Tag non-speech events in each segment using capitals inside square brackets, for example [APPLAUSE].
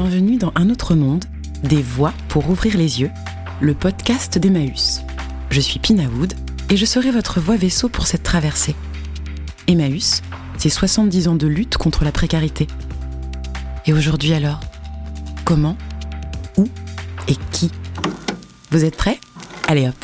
Bienvenue dans Un autre monde, des voix pour ouvrir les yeux, le podcast d'Emmaüs. Je suis Pina et je serai votre voix vaisseau pour cette traversée. Emmaüs, c'est 70 ans de lutte contre la précarité. Et aujourd'hui alors Comment Où Et qui Vous êtes prêts? Allez hop,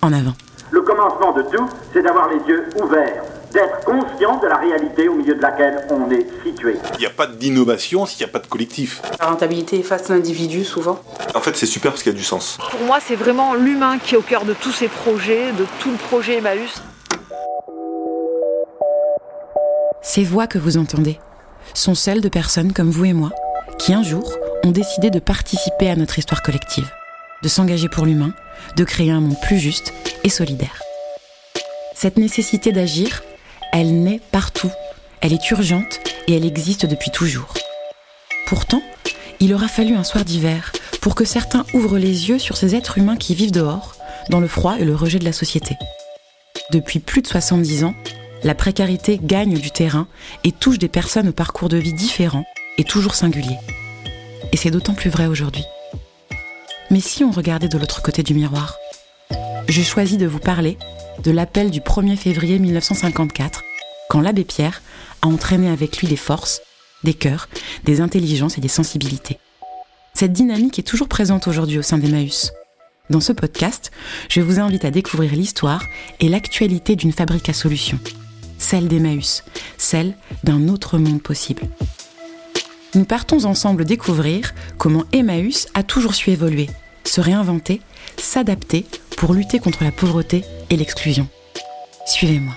en avant. Le commencement de tout, c'est d'avoir les yeux ouverts, d'être conscient de la réalité au milieu de laquelle on est situé. Il n'y a pas d'innovation s'il n'y a pas de collectif. La rentabilité efface l'individu souvent. En fait, c'est super parce qu'il y a du sens. Pour moi, c'est vraiment l'humain qui est au cœur de tous ces projets, de tout le projet Emmaüs. Ces voix que vous entendez sont celles de personnes comme vous et moi qui un jour ont décidé de participer à notre histoire collective, de s'engager pour l'humain, de créer un monde plus juste et solidaire. Cette nécessité d'agir, elle naît partout, elle est urgente et elle existe depuis toujours. Pourtant, il aura fallu un soir d'hiver pour que certains ouvrent les yeux sur ces êtres humains qui vivent dehors, dans le froid et le rejet de la société. Depuis plus de 70 ans, la précarité gagne du terrain et touche des personnes au parcours de vie différents et toujours singuliers. Et c'est d'autant plus vrai aujourd'hui. Mais si on regardait de l'autre côté du miroir Je choisis de vous parler de l'appel du 1er février 1954, quand l'abbé Pierre a entraîné avec lui des forces, des cœurs, des intelligences et des sensibilités. Cette dynamique est toujours présente aujourd'hui au sein d'Emmaüs. Dans ce podcast, je vous invite à découvrir l'histoire et l'actualité d'une fabrique à solutions, celle d'Emmaüs, celle d'un autre monde possible. Nous partons ensemble découvrir comment Emmaüs a toujours su évoluer, se réinventer, s'adapter pour lutter contre la pauvreté et l'exclusion. Suivez-moi.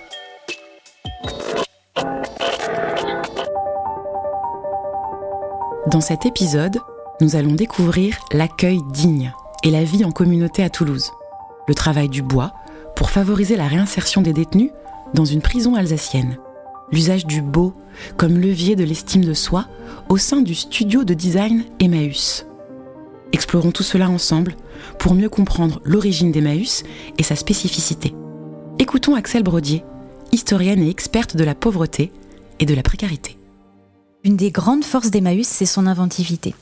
Dans cet épisode, nous allons découvrir l'accueil digne et la vie en communauté à Toulouse, le travail du bois pour favoriser la réinsertion des détenus dans une prison alsacienne, l'usage du beau comme levier de l'estime de soi au sein du studio de design Emmaüs. Explorons tout cela ensemble pour mieux comprendre l'origine d'Emmaüs et sa spécificité. Écoutons Axel Brodier, historienne et experte de la pauvreté et de la précarité. Une des grandes forces d'Emmaüs, c'est son inventivité.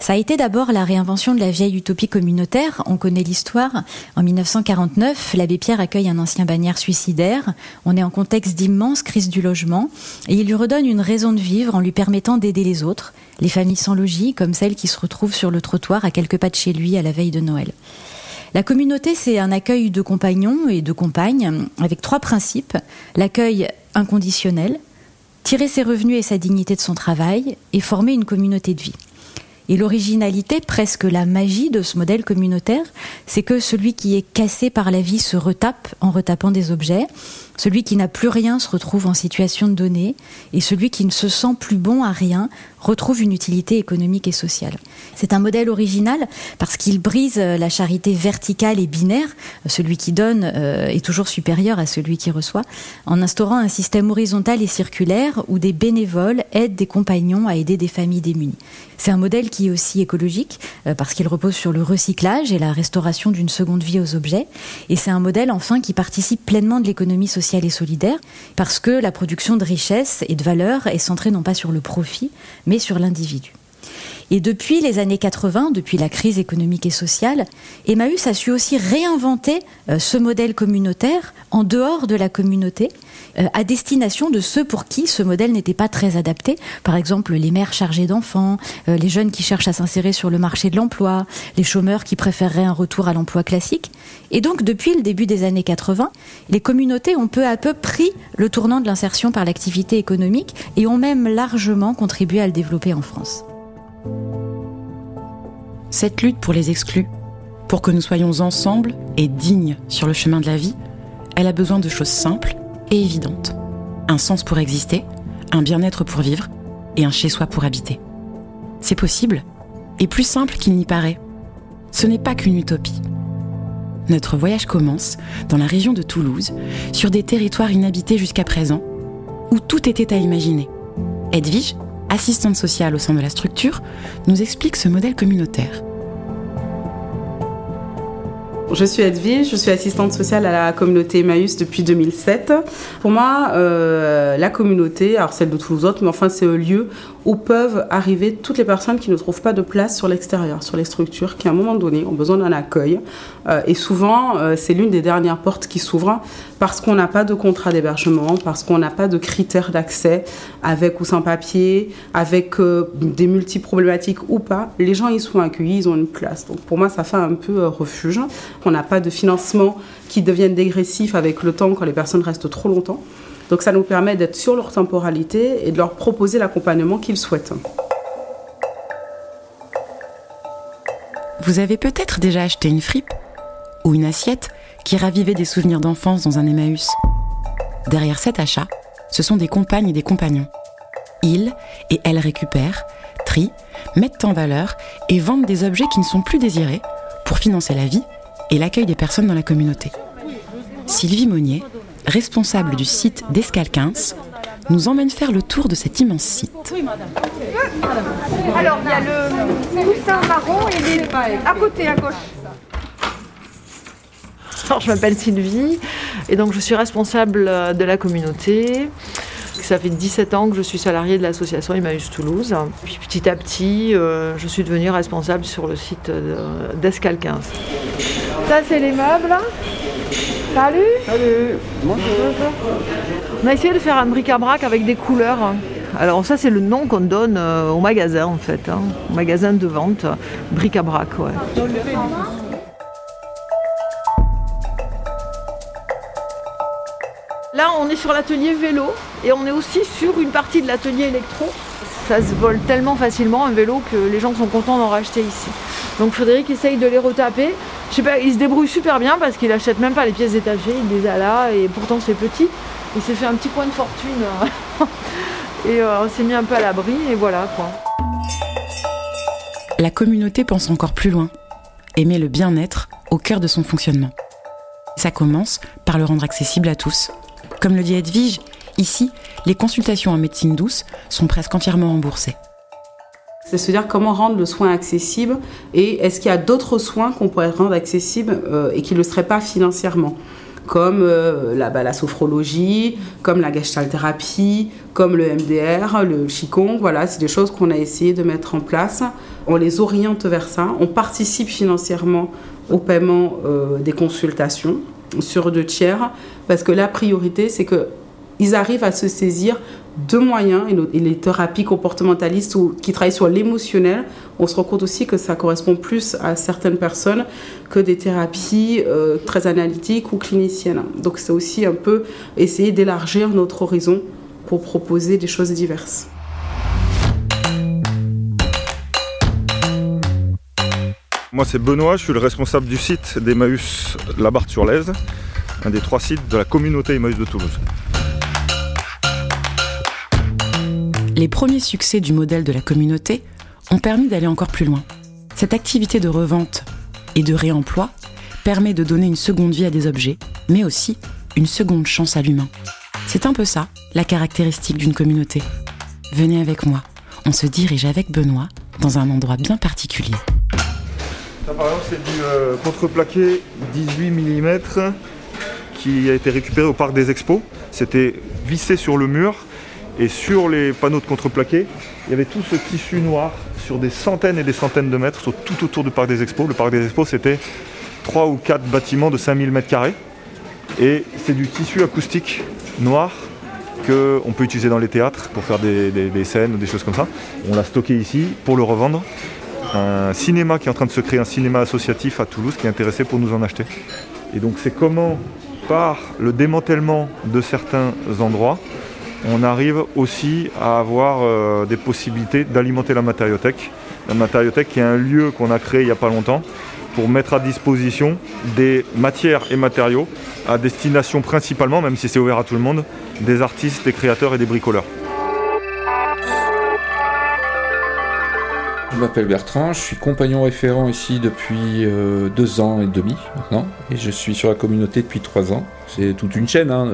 Ça a été d'abord la réinvention de la vieille utopie communautaire. On connaît l'histoire. En 1949, l'abbé Pierre accueille un ancien bagnard suicidaire. On est en contexte d'immense crise du logement et il lui redonne une raison de vivre en lui permettant d'aider les autres, les familles sans logis, comme celles qui se retrouvent sur le trottoir à quelques pas de chez lui à la veille de Noël. La communauté, c'est un accueil de compagnons et de compagnes avec trois principes. L'accueil inconditionnel, tirer ses revenus et sa dignité de son travail et former une communauté de vie. Et l'originalité, presque la magie de ce modèle communautaire, c'est que celui qui est cassé par la vie se retape en retapant des objets, celui qui n'a plus rien se retrouve en situation de donner, et celui qui ne se sent plus bon à rien retrouve une utilité économique et sociale. C'est un modèle original parce qu'il brise la charité verticale et binaire, celui qui donne euh, est toujours supérieur à celui qui reçoit, en instaurant un système horizontal et circulaire où des bénévoles aident des compagnons à aider des familles démunies. C'est un modèle qui est aussi écologique euh, parce qu'il repose sur le recyclage et la restauration d'une seconde vie aux objets, et c'est un modèle enfin qui participe pleinement de l'économie sociale et solidaire parce que la production de richesse et de valeur est centrée non pas sur le profit, mais sur l'individu. Et depuis les années 80, depuis la crise économique et sociale, Emmaüs a su aussi réinventer euh, ce modèle communautaire en dehors de la communauté, à destination de ceux pour qui ce modèle n'était pas très adapté. Par exemple, les mères chargées d'enfants, euh, les jeunes qui cherchent à s'insérer sur le marché de l'emploi, les chômeurs qui préféreraient un retour à l'emploi classique. Et donc, depuis le début des années 80, les communautés ont peu à peu pris le tournant de l'insertion par l'activité économique et ont même largement contribué à le développer en France. Cette lutte pour les exclus, pour que nous soyons ensemble et dignes sur le chemin de la vie, elle a besoin de choses simples et évidentes. Un sens pour exister, un bien-être pour vivre et un chez-soi pour habiter. C'est possible et plus simple qu'il n'y paraît. Ce n'est pas qu'une utopie. Notre voyage commence dans la région de Toulouse, sur des territoires inhabités jusqu'à présent, où tout était à imaginer. Edwige, assistante sociale au sein de la structure, nous explique ce modèle communautaire. Je suis Edwige, je suis assistante sociale à la communauté Emmaüs depuis 2007. Pour moi, euh, la communauté, alors celle de Toulouse mais enfin c'est un lieu où peuvent arriver toutes les personnes qui ne trouvent pas de place sur l'extérieur, sur les structures, qui à un moment donné ont besoin d'un accueil. Euh, et souvent, euh, c'est l'une des dernières portes qui s'ouvrent parce qu'on n'a pas de contrat d'hébergement, parce qu'on n'a pas de critères d'accès avec ou sans papier, avec des multi-problématiques ou pas. Les gens, ils sont accueillis, ils ont une place. Donc pour moi, ça fait un peu refuge. On n'a pas de financement qui devienne dégressif avec le temps quand les personnes restent trop longtemps. Donc ça nous permet d'être sur leur temporalité et de leur proposer l'accompagnement qu'ils souhaitent. Vous avez peut-être déjà acheté une fripe ou une assiette qui ravivait des souvenirs d'enfance dans un Emmaüs. Derrière cet achat, ce sont des compagnes et des compagnons. Ils et elles récupèrent, trient, mettent en valeur et vendent des objets qui ne sont plus désirés pour financer la vie et l'accueil des personnes dans la communauté. Sylvie Monnier, responsable du site d'Escalquins, nous emmène faire le tour de cet immense site. Alors, il y a le coussin marron et les... à côté, à gauche. Alors, je m'appelle Sylvie et donc je suis responsable de la communauté. Ça fait 17 ans que je suis salariée de l'association Emmaüs Toulouse. Puis petit à petit, euh, je suis devenue responsable sur le site d'Escal 15. Ça, c'est les meubles. Salut Salut Bonjour On a essayé de faire un bric-à-brac avec des couleurs. Alors ça c'est le nom qu'on donne euh, au magasin en fait, hein. au magasin de vente, bric-à-brac. Ouais. Là, on est sur l'atelier vélo et on est aussi sur une partie de l'atelier électro. Ça se vole tellement facilement un vélo que les gens sont contents d'en racheter ici. Donc Frédéric essaye de les retaper. Je sais pas, il se débrouille super bien parce qu'il achète même pas les pièces détachées, il les a là et pourtant c'est petit. Il s'est fait un petit coin de fortune [LAUGHS] et euh, on s'est mis un peu à l'abri et voilà quoi. La communauté pense encore plus loin, aimer le bien-être au cœur de son fonctionnement. Ça commence par le rendre accessible à tous. Comme le dit Edwige, ici, les consultations en médecine douce sont presque entièrement remboursées. C'est se dire comment rendre le soin accessible et est-ce qu'il y a d'autres soins qu'on pourrait rendre accessibles euh, et qui ne le seraient pas financièrement comme euh, la, bah, la, sophrologie, comme la gestalt-thérapie, comme le MDR, le Qigong. Voilà, c'est des choses qu'on a essayé de mettre en place. On les oriente vers ça. On participe financièrement au paiement euh, des consultations sur deux tiers, parce que la priorité, c'est qu'ils arrivent à se saisir de moyens, et les thérapies comportementalistes ou qui travaillent sur l'émotionnel, on se rend compte aussi que ça correspond plus à certaines personnes que des thérapies euh, très analytiques ou cliniciennes. Donc c'est aussi un peu essayer d'élargir notre horizon pour proposer des choses diverses. Moi, c'est Benoît, je suis le responsable du site d'Emmaüs La sur lèze un des trois sites de la communauté Emmaüs de Toulouse. Les premiers succès du modèle de la communauté ont permis d'aller encore plus loin. Cette activité de revente et de réemploi permet de donner une seconde vie à des objets, mais aussi une seconde chance à l'humain. C'est un peu ça, la caractéristique d'une communauté. Venez avec moi, on se dirige avec Benoît dans un endroit bien particulier. Ça, par exemple, c'est du euh, contreplaqué 18 mm qui a été récupéré au parc des expos. C'était vissé sur le mur et sur les panneaux de contreplaqué, il y avait tout ce tissu noir sur des centaines et des centaines de mètres tout autour du parc des expos. Le parc des expos, c'était 3 ou 4 bâtiments de 5000 mètres carrés. Et c'est du tissu acoustique noir qu'on peut utiliser dans les théâtres pour faire des, des scènes ou des choses comme ça. On l'a stocké ici pour le revendre un cinéma qui est en train de se créer, un cinéma associatif à Toulouse qui est intéressé pour nous en acheter. Et donc c'est comment, par le démantèlement de certains endroits, on arrive aussi à avoir euh, des possibilités d'alimenter la matériothèque. La matériothèque qui est un lieu qu'on a créé il n'y a pas longtemps pour mettre à disposition des matières et matériaux à destination principalement, même si c'est ouvert à tout le monde, des artistes, des créateurs et des bricoleurs. Je m'appelle Bertrand, je suis compagnon référent ici depuis euh, deux ans et demi maintenant, et je suis sur la communauté depuis trois ans. C'est toute une chaîne, hein,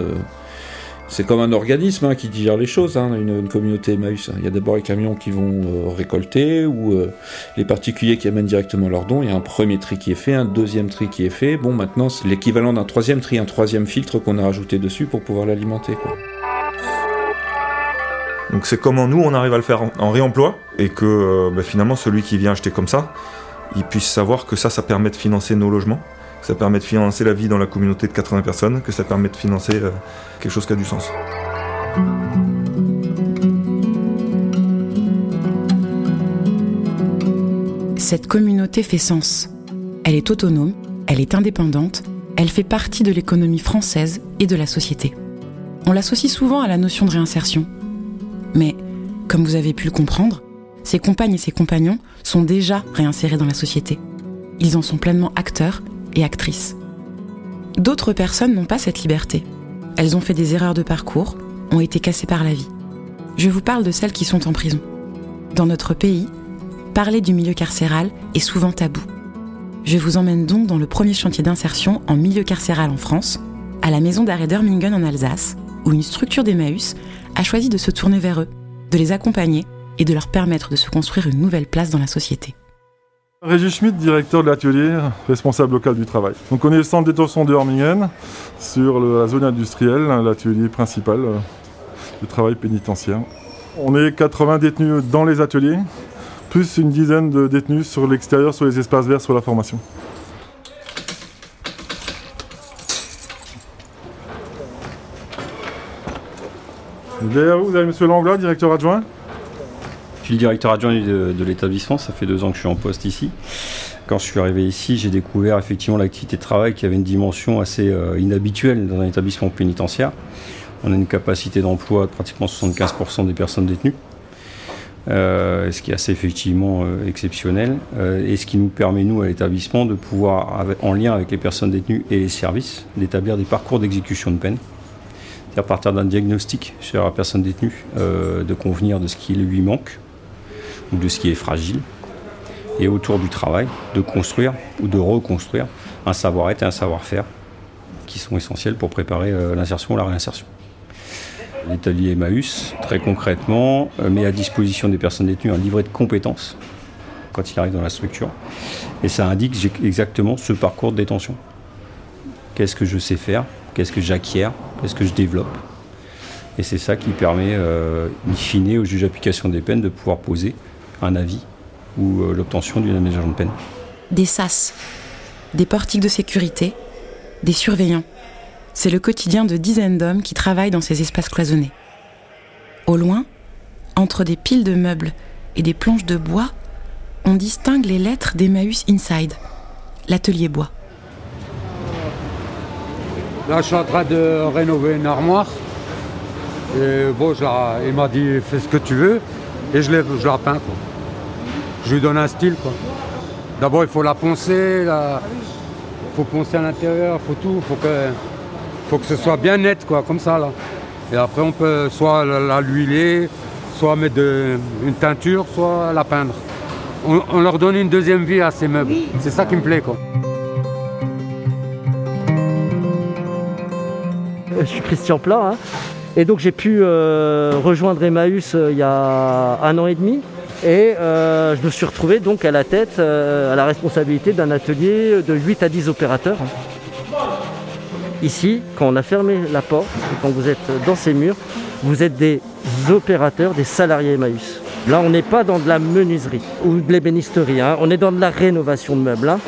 C'est comme un organisme hein, qui digère les choses, hein, une, communauté Emmaüs. Il y a d'abord les camions qui vont euh, récolter ou euh, les particuliers qui amènent directement leurs dons. Il y a un premier tri qui est fait, un deuxième tri qui est fait. Bon, maintenant, c'est l'équivalent d'un troisième tri, un troisième filtre qu'on a rajouté dessus pour pouvoir l'alimenter. Donc c'est comment nous on arrive à le faire en, réemploi et que euh, bah, finalement celui qui vient acheter comme ça, il puisse savoir que ça, ça permet de financer nos logements que ça permet de financer la vie dans la communauté de 80 personnes, que ça permet de financer euh, quelque chose qui a du sens. Cette communauté fait sens. Elle est autonome, elle est indépendante, elle fait partie de l'économie française et de la société. On l'associe souvent à la notion de réinsertion. Mais, comme vous avez pu le comprendre, ses compagnes et ses compagnons sont déjà réinsérés dans la société. Ils en sont pleinement acteurs et actrices. D'autres personnes n'ont pas cette liberté. Elles ont fait des erreurs de parcours, ont été cassées par la vie. Je vous parle de celles qui sont en prison. Dans notre pays, parler du milieu carcéral est souvent tabou. Je vous emmène donc dans le premier chantier d'insertion en milieu carcéral en France, à la maison d'arrêt d'Ermingen en Alsace, où une structure d'Emmaüs a choisi de se tourner vers eux, de les accompagner et de leur permettre de se construire une nouvelle place dans la société. Régis Schmidt, directeur de l'atelier, responsable local du travail. Donc on est le centre détention de Hormingen, sur la zone industrielle, l'atelier principal euh, du travail pénitentiaire. On est 80 détenus dans les ateliers, plus une dizaine de détenus sur l'extérieur, sur les espaces verts, sur la formation. Derrière vous, vous avez M. Langlois, directeur adjoint? Je suis le directeur adjoint de, l'établissement, ça fait deux ans que je suis en poste ici. Quand je suis arrivé ici, j'ai découvert effectivement l'activité de travail qui avait une dimension assez euh, inhabituelle dans un établissement pénitentiaire. On a une capacité d'emploi de pratiquement 75% des personnes détenues. Euh, ce qui est assez effectivement euh, exceptionnel, et ce qui nous permet, nous, à l'établissement, de pouvoir, en lien avec les personnes détenues et les services, d'établir des parcours d'exécution de peine. C'est-à-dire partir d'un diagnostic sur la personne détenue, de convenir de ce qui lui manque, ou de ce qui est fragile, et autour du travail, de construire ou de reconstruire un savoir-être et un savoir-faire qui sont essentiels pour préparer euh, l'insertion ou la réinsertion. L'atelier Emmaüs, très concrètement, euh, met à disposition des personnes détenues un livret de compétences quand il arrive dans la structure. Et ça indique exactement ce parcours de détention. Qu'est-ce que je sais faire? Qu'est-ce que j'acquiers? Qu'est-ce que je développe? Et c'est ça qui permet, euh, in fine, au juge d'application des peines de pouvoir poser un avis ou euh, l'obtention d'une aménagement de peine. Des SAS, des portiques de sécurité, des surveillants. C'est le quotidien de dizaines d'hommes qui travaillent dans ces espaces cloisonnés. Au loin, entre des piles de meubles et des planches de bois, on distingue les lettres d'Emmaüs Inside, l'atelier bois. Là, je suis en train de rénover une armoire. Et bon, il m'a dit fais ce que tu veux. Et je, je la peins. Quoi je lui donne un style. quoi. D'abord, il faut la poncer, il faut poncer à l'intérieur, il faut tout, il faut que, faut que ce soit bien net, quoi, comme ça. Là. Et après, on peut soit la, l'huiler, soit mettre une teinture, soit la peindre. On, leur donne une deuxième vie à ces meubles. C'est ça qui me plaît. Quoi. Je suis Christian Plat. Hein. Et donc j'ai pu euh, rejoindre Emmaüs euh, il y a un an et demi. Et euh, je me suis retrouvé donc à la tête, euh, à la responsabilité d'un atelier de 8 à 10 opérateurs. Ici, quand on a fermé la porte, quand vous êtes dans ces murs, vous êtes des opérateurs, des salariés Emmaüs. Là, on n'est pas dans de la menuiserie ou de l'ébénisterie, hein. on est dans de la rénovation de meubles. Hein.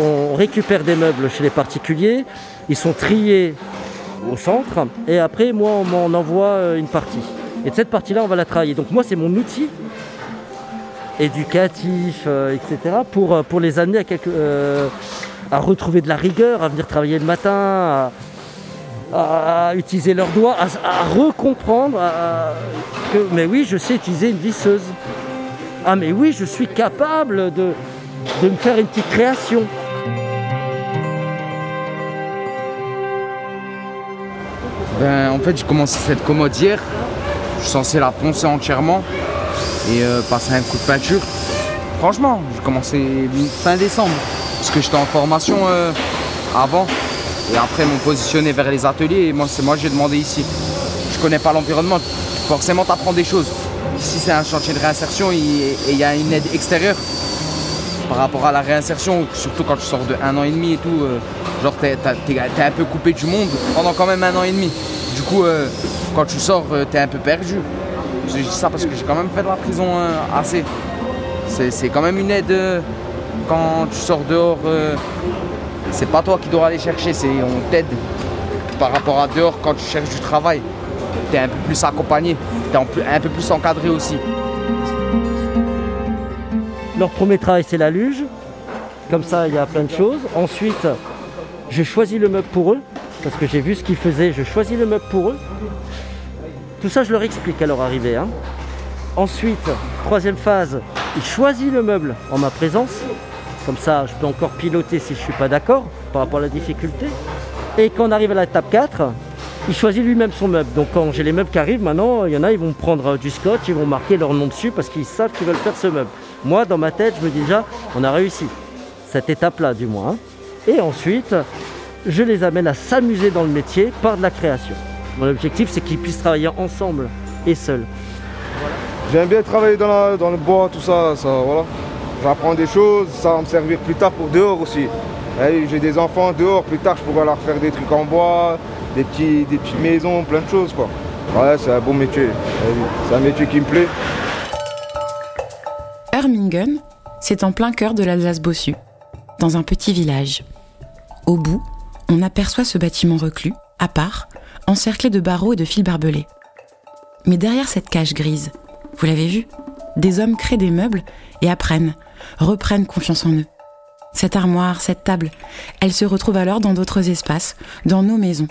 On récupère des meubles chez les particuliers, ils sont triés au centre, et après, moi, on m'en envoie euh, une partie. Et de cette partie-là, on va la travailler. Donc moi, c'est mon outil éducatifs, euh, etc., pour, euh, pour les amener à, euh, à retrouver de la rigueur, à venir travailler le matin, à, utiliser leurs doigts, à, recomprendre que, mais oui, je sais utiliser une visseuse. Ah, mais oui, je suis capable de, de me faire une petite création. Ben, en fait, j'ai commencé cette commode hier. Je suis censé la poncer entièrement et euh, passer un coup de peinture. Franchement, j'ai commencé fin décembre parce que j'étais en formation euh, avant et après m'ont positionné vers les ateliers et moi c'est moi j'ai demandé ici. Je connais pas l'environnement, forcément tu apprends des choses. Si c'est un chantier de réinsertion et il y a une aide extérieure par rapport à la réinsertion, surtout quand tu sors de un an et demi et tout, euh, genre t'es un peu coupé du monde pendant quand même un an et demi. Du coup, quand tu sors, t'es un peu perdu. Je dis ça parce que j'ai quand même fait de la prison assez. C'est quand même une aide quand tu sors dehors. c'est pas toi qui dois aller chercher, c'est on t'aide par rapport à dehors quand tu cherches du travail. Tu es un peu plus accompagné, tu un peu plus encadré aussi. Leur premier travail, c'est la luge. Comme ça, il y a plein de choses. Ensuite, je choisis le meuble pour eux, parce que j'ai vu ce qu'ils faisaient. Je choisis le meuble pour eux. Tout ça, je leur explique à leur arrivée. Hein. Ensuite, troisième phase, ils choisissent le meuble en ma présence. Comme ça, je peux encore piloter si je ne suis pas d'accord par rapport à la difficulté. Et quand on arrive à l'étape 4, il choisit lui-même son meuble. Donc quand j'ai les meubles qui arrivent, maintenant, il y en a, ils vont prendre du scotch, ils vont marquer leur nom dessus parce qu'ils savent qu'ils veulent faire ce meuble. Moi, dans ma tête, je me dis déjà, on a réussi. Cette étape-là, du moins. Hein. Et ensuite, je les amène à s'amuser dans le métier par de la création. Mon objectif, c'est qu'ils puissent travailler ensemble et seuls. J'aime bien travailler dans, dans, le bois, tout ça, ça voilà. J'apprends des choses, ça va me servir plus tard pour dehors aussi. Eh, j'ai des enfants dehors, plus tard je pourrais leur faire des trucs en bois, des, petits, des petites maisons, plein de choses quoi. Ouais, c'est un bon métier. Eh c'est un métier qui me plaît. Hermingen, c'est en plein cœur de l'Alsace-Bossu, dans un petit village. Au bout, on aperçoit ce bâtiment reclus, à part, encerclé de barreaux et de fils barbelés. Mais derrière cette cage grise, vous l'avez vu, des hommes créent des meubles et apprennent, reprennent confiance en eux. Cette armoire, cette table, elles se retrouvent alors dans d'autres espaces, dans nos maisons.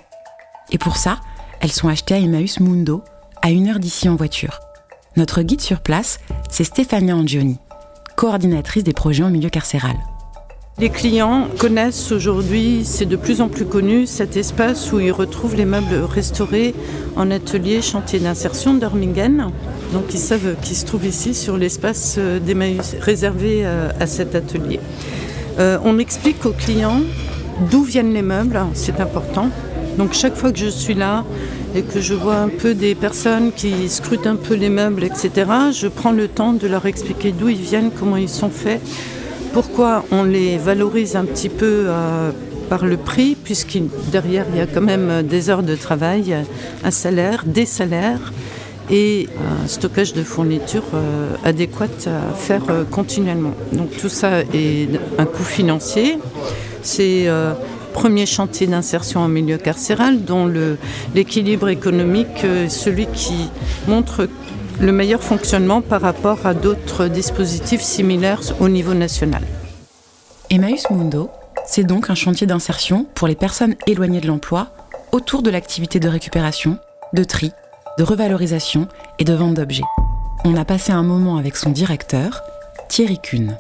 Et pour ça, elles sont achetées à Emmaüs Mundo, à une heure d'ici en voiture. Notre guide sur place, c'est Stéphania Angioni, coordinatrice des projets en milieu carcéral. Les clients connaissent aujourd'hui, c'est de plus en plus connu, cet espace où ils retrouvent les meubles restaurés en atelier chantier d'insertion d'Ormingen. Donc ils savent qu'ils se trouvent ici sur l'espace d'Emmaüs réservé euh, à cet atelier. Euh, on explique aux clients d'où viennent les meubles, c'est important. Donc chaque fois que je suis là et que je vois un peu des personnes qui scrutent un peu les meubles, etc., je prends le temps de leur expliquer d'où ils viennent, comment ils sont faits, pourquoi on les valorise un petit peu euh, par le prix, puisque derrière il y a quand même des heures de travail, un salaire, des salaires et un stockage de fournitures euh, adéquat à faire euh, continuellement. Donc tout ça est un coût financier. C'est euh, premier chantier d'insertion en milieu carcéral dont l'équilibre économique est celui qui montre le meilleur fonctionnement par rapport à d'autres dispositifs similaires au niveau national. Emmaüs Mundo, c'est donc un chantier d'insertion pour les personnes éloignées de l'emploi autour de l'activité de récupération, de tri de revalorisation et de vente d'objets. On a passé un moment avec son directeur, Thierry Kuhn.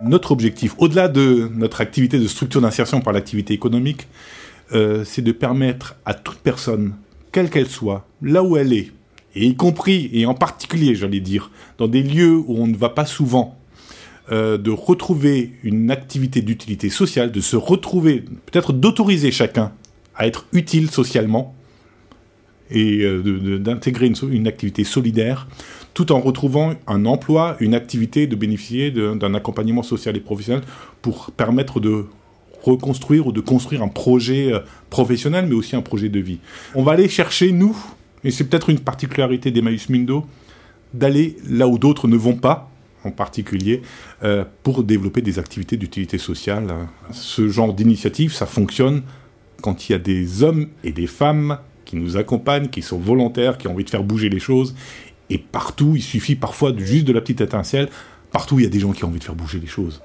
Notre objectif, au-delà de notre activité de structure d'insertion par l'activité économique, euh, c'est de permettre à toute personne, quelle qu'elle soit, là où elle est, et y compris, et en particulier, j'allais dire, dans des lieux où on ne va pas souvent, euh, de retrouver une activité d'utilité sociale, de se retrouver, peut-être d'autoriser chacun à être utile socialement, et euh, d'intégrer une, activité solidaire tout en retrouvant un emploi, une activité, de bénéficier d'un accompagnement social et professionnel pour permettre de reconstruire ou de construire un projet euh, professionnel, mais aussi un projet de vie. On va aller chercher, nous, et c'est peut-être une particularité d'Emmaüs Mundo, d'aller là où d'autres ne vont pas, en particulier, euh, pour développer des activités d'utilité sociale. Ce genre d'initiative, ça fonctionne quand il y a des hommes et des femmes qui nous accompagnent, qui sont volontaires, qui ont envie de faire bouger les choses. Et partout, il suffit parfois juste de la petite étincelle. Partout, il y a des gens qui ont envie de faire bouger les choses.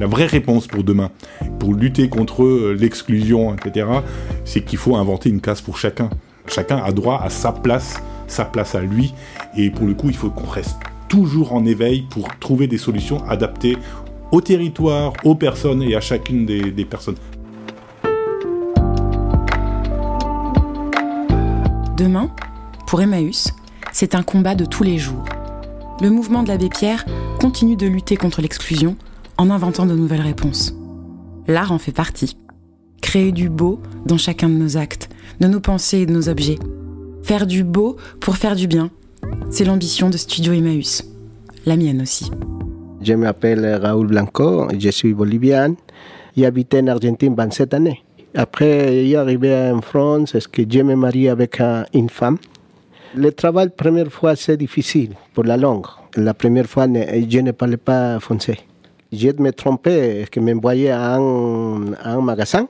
La vraie réponse pour demain, pour lutter contre euh, l'exclusion, etc., c'est qu'il faut inventer une case pour chacun. Chacun a droit à sa place, sa place à lui. Et pour le coup, il faut qu'on reste toujours en éveil pour trouver des solutions adaptées au territoire, aux personnes et à chacune des, personnes. Demain, pour Emmaüs, c'est un combat de tous les jours. Le mouvement de l'abbé Pierre continue de lutter contre l'exclusion en inventant de nouvelles réponses. L'art en fait partie. créer du beau dans chacun de nos actes, de nos pensées et de nos objets. Faire du beau pour faire du bien, c'est l'ambition de Studio Emmaüs. La mienne aussi. Je m'appelle Raoul Blanco, je suis bolivien. J'ai habité en Argentine 27 années. Après, y arrivé en France, est-ce que je me marie avec une femme? Le travail, première fois, c'est difficile pour la langue. La première fois, je ne parlais pas français. Je me trompais, que m'envoyais à un, à un magasin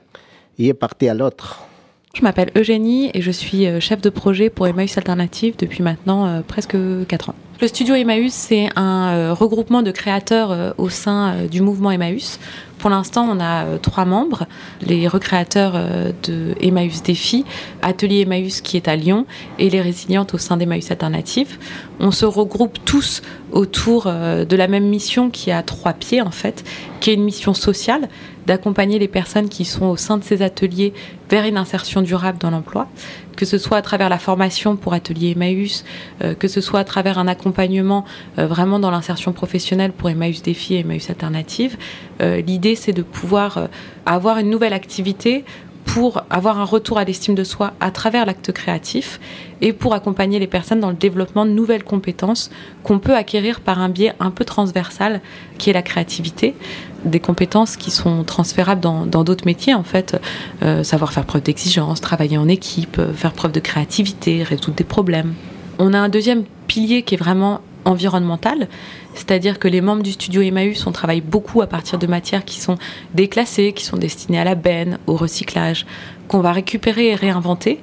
et est parti à l'autre. Je m'appelle Eugénie et je suis euh, chef de projet pour Emmaüs Alternative depuis maintenant euh, presque 4 ans. Le studio Emmaüs, c'est un euh, regroupement de créateurs au sein du mouvement Emmaüs pour l'instant, on a euh, trois membres, les recréateurs euh, de Emmaüs Défi, Atelier Emmaüs qui est à Lyon et les résilientes au sein d'Emmaüs Alternative. On se regroupe tous autour euh, de la même mission qui a trois pieds en fait, qui est une mission sociale d'accompagner les personnes qui sont au sein de ces ateliers vers une insertion durable dans l'emploi, que ce soit à travers la formation pour Atelier Emmaüs, que ce soit à travers un accompagnement vraiment dans l'insertion professionnelle pour Emmaüs Défi et Emmaüs Alternative. L'idée c'est de pouvoir euh, avoir une nouvelle activité pour avoir un retour à l'estime de soi à travers l'acte créatif et pour accompagner les personnes dans le développement de nouvelles compétences qu'on peut acquérir par un biais un peu transversal qui est la créativité des compétences qui sont transférables dans d'autres métiers en fait euh, savoir faire preuve d'exigence travailler en équipe euh, faire preuve de créativité résoudre des problèmes on a un deuxième pilier qui est vraiment environnemental c'est-à-dire que les membres du studio Emmaüs, on travaille beaucoup à partir de matières qui sont déclassées, qui sont destinées à la benne, au recyclage, qu'on va récupérer et réinventer.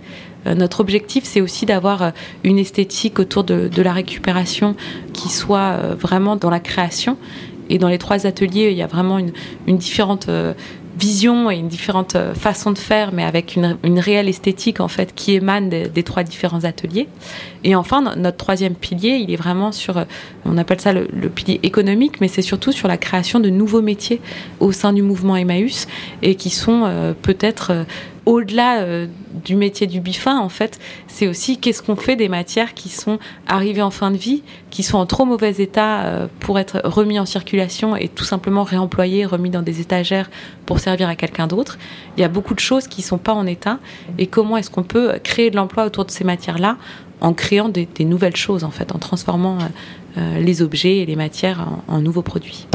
Euh, notre objectif, c'est aussi d'avoir une esthétique autour de, la récupération qui soit vraiment dans la création. Et dans les trois ateliers, il y a vraiment une, une différente vision et une différente euh, façon de faire, mais avec une, réelle esthétique en fait qui émane des, trois différents ateliers. Et enfin, notre troisième pilier, il est vraiment sur, euh, on appelle ça le, pilier économique, mais c'est surtout sur la création de nouveaux métiers au sein du mouvement Emmaüs et qui sont euh, peut-être au-delà euh, du métier du bifin, en fait, c'est aussi qu'est-ce qu'on fait des matières qui sont arrivées en fin de vie, qui sont en trop mauvais état euh, pour être remis en circulation et tout simplement réemployées, remis dans des étagères pour servir à quelqu'un d'autre. Il y a beaucoup de choses qui ne sont pas en état. Et comment est-ce qu'on peut créer de l'emploi autour de ces matières-là en créant des, nouvelles choses, en fait, en transformant euh, les objets et les matières en nouveaux produits.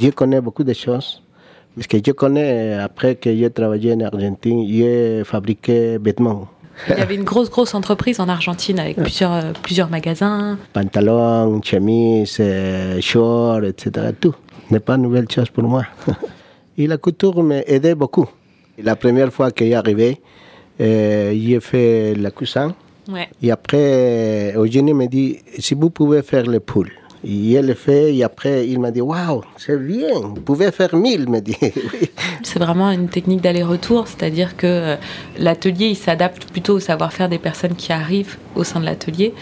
Je connais beaucoup de choses. Parce que je connais, après que j'ai travaillé en Argentine, j'ai fabriqué vêtements. Il y avait une grosse, grosse entreprise en Argentine avec plusieurs, euh, plusieurs magasins. Pantalons, chemises, euh, shorts, etc. Tout. Ce n'est pas une nouvelle chose pour moi. [LAUGHS] Et la couture m'a aidé beaucoup. La première fois que est arrivé, euh, j'ai fait la coussin. Ouais. Et après, Eugénie me dit si vous pouvez faire les poules. Elle le fait, et après, il m'a dit Waouh, c'est bien, vous pouvez faire mille, me dit. [LAUGHS] C'est vraiment une technique d'aller-retour, c'est-à-dire que euh, l'atelier, il s'adapte plutôt au savoir-faire des personnes qui arrivent au sein de l'atelier.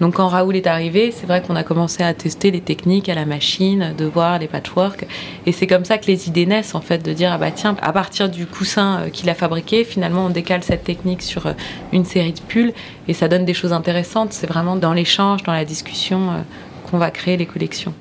Donc quand Raoul est arrivé, c'est vrai qu'on a commencé à tester les techniques à la machine, de voir les patchwork. Et c'est comme ça que les idées naissent, en fait, de dire, ah bah tiens, à partir du coussin euh, qu'il a fabriqué, finalement, on décale cette technique sur euh, une série de pulls et ça donne des choses intéressantes. C'est vraiment dans l'échange, dans la discussion on va créer les collections.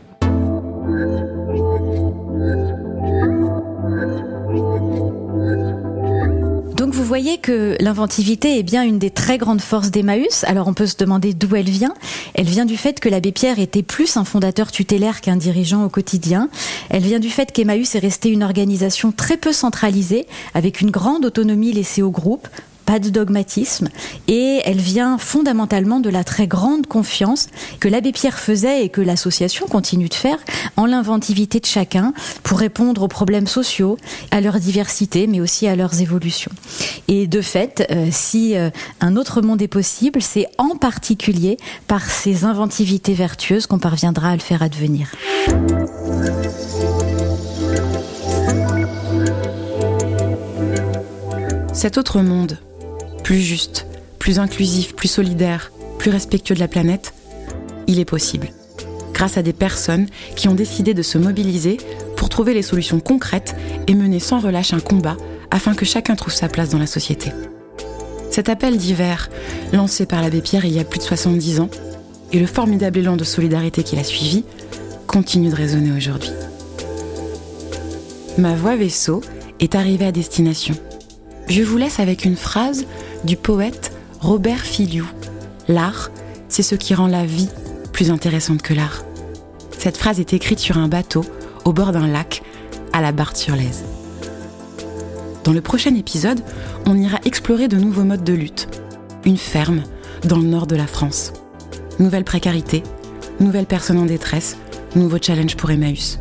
Donc vous voyez que l'inventivité est bien une des très grandes forces d'Emmaüs. Alors on peut se demander d'où elle vient. Elle vient du fait que l'abbé Pierre était plus un fondateur tutélaire qu'un dirigeant au quotidien. Elle vient du fait qu'Emmaüs est resté une organisation très peu centralisée, avec une grande autonomie laissée au groupe, pas de dogmatisme, et elle vient fondamentalement de la très grande confiance que l'abbé Pierre faisait et que l'association continue de faire en l'inventivité de chacun pour répondre aux problèmes sociaux, à leur diversité, mais aussi à leurs évolutions. Et de fait, euh, si euh, un autre monde est possible, c'est en particulier par ces inventivités vertueuses qu'on parviendra à le faire advenir. Cet autre monde, plus juste, plus inclusif, plus solidaire, plus respectueux de la planète, il est possible. Grâce à des personnes qui ont décidé de se mobiliser pour trouver les solutions concrètes et mener sans relâche un combat afin que chacun trouve sa place dans la société. Cet appel d'hiver, lancé par l'abbé Pierre il y a plus de 70 ans, et le formidable élan de solidarité qui l'a suivi, continue de résonner aujourd'hui. Ma voix vaisseau est arrivée à destination. Je vous laisse avec une phrase du poète Robert Filiou. L'art, c'est ce qui rend la vie plus intéressante que l'art. Cette phrase est écrite sur un bateau au bord d'un lac à la Barthe-sur-Lèze. Dans le prochain épisode, on ira explorer de nouveaux modes de lutte. Une ferme dans le nord de la France. Nouvelle précarité, nouvelles personnes en détresse, nouveau challenge pour Emmaüs.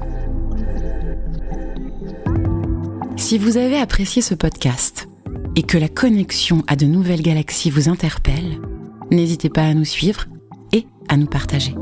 Si vous avez apprécié ce podcast et que la connexion à de nouvelles galaxies vous interpelle, n'hésitez pas à nous suivre et à nous partager.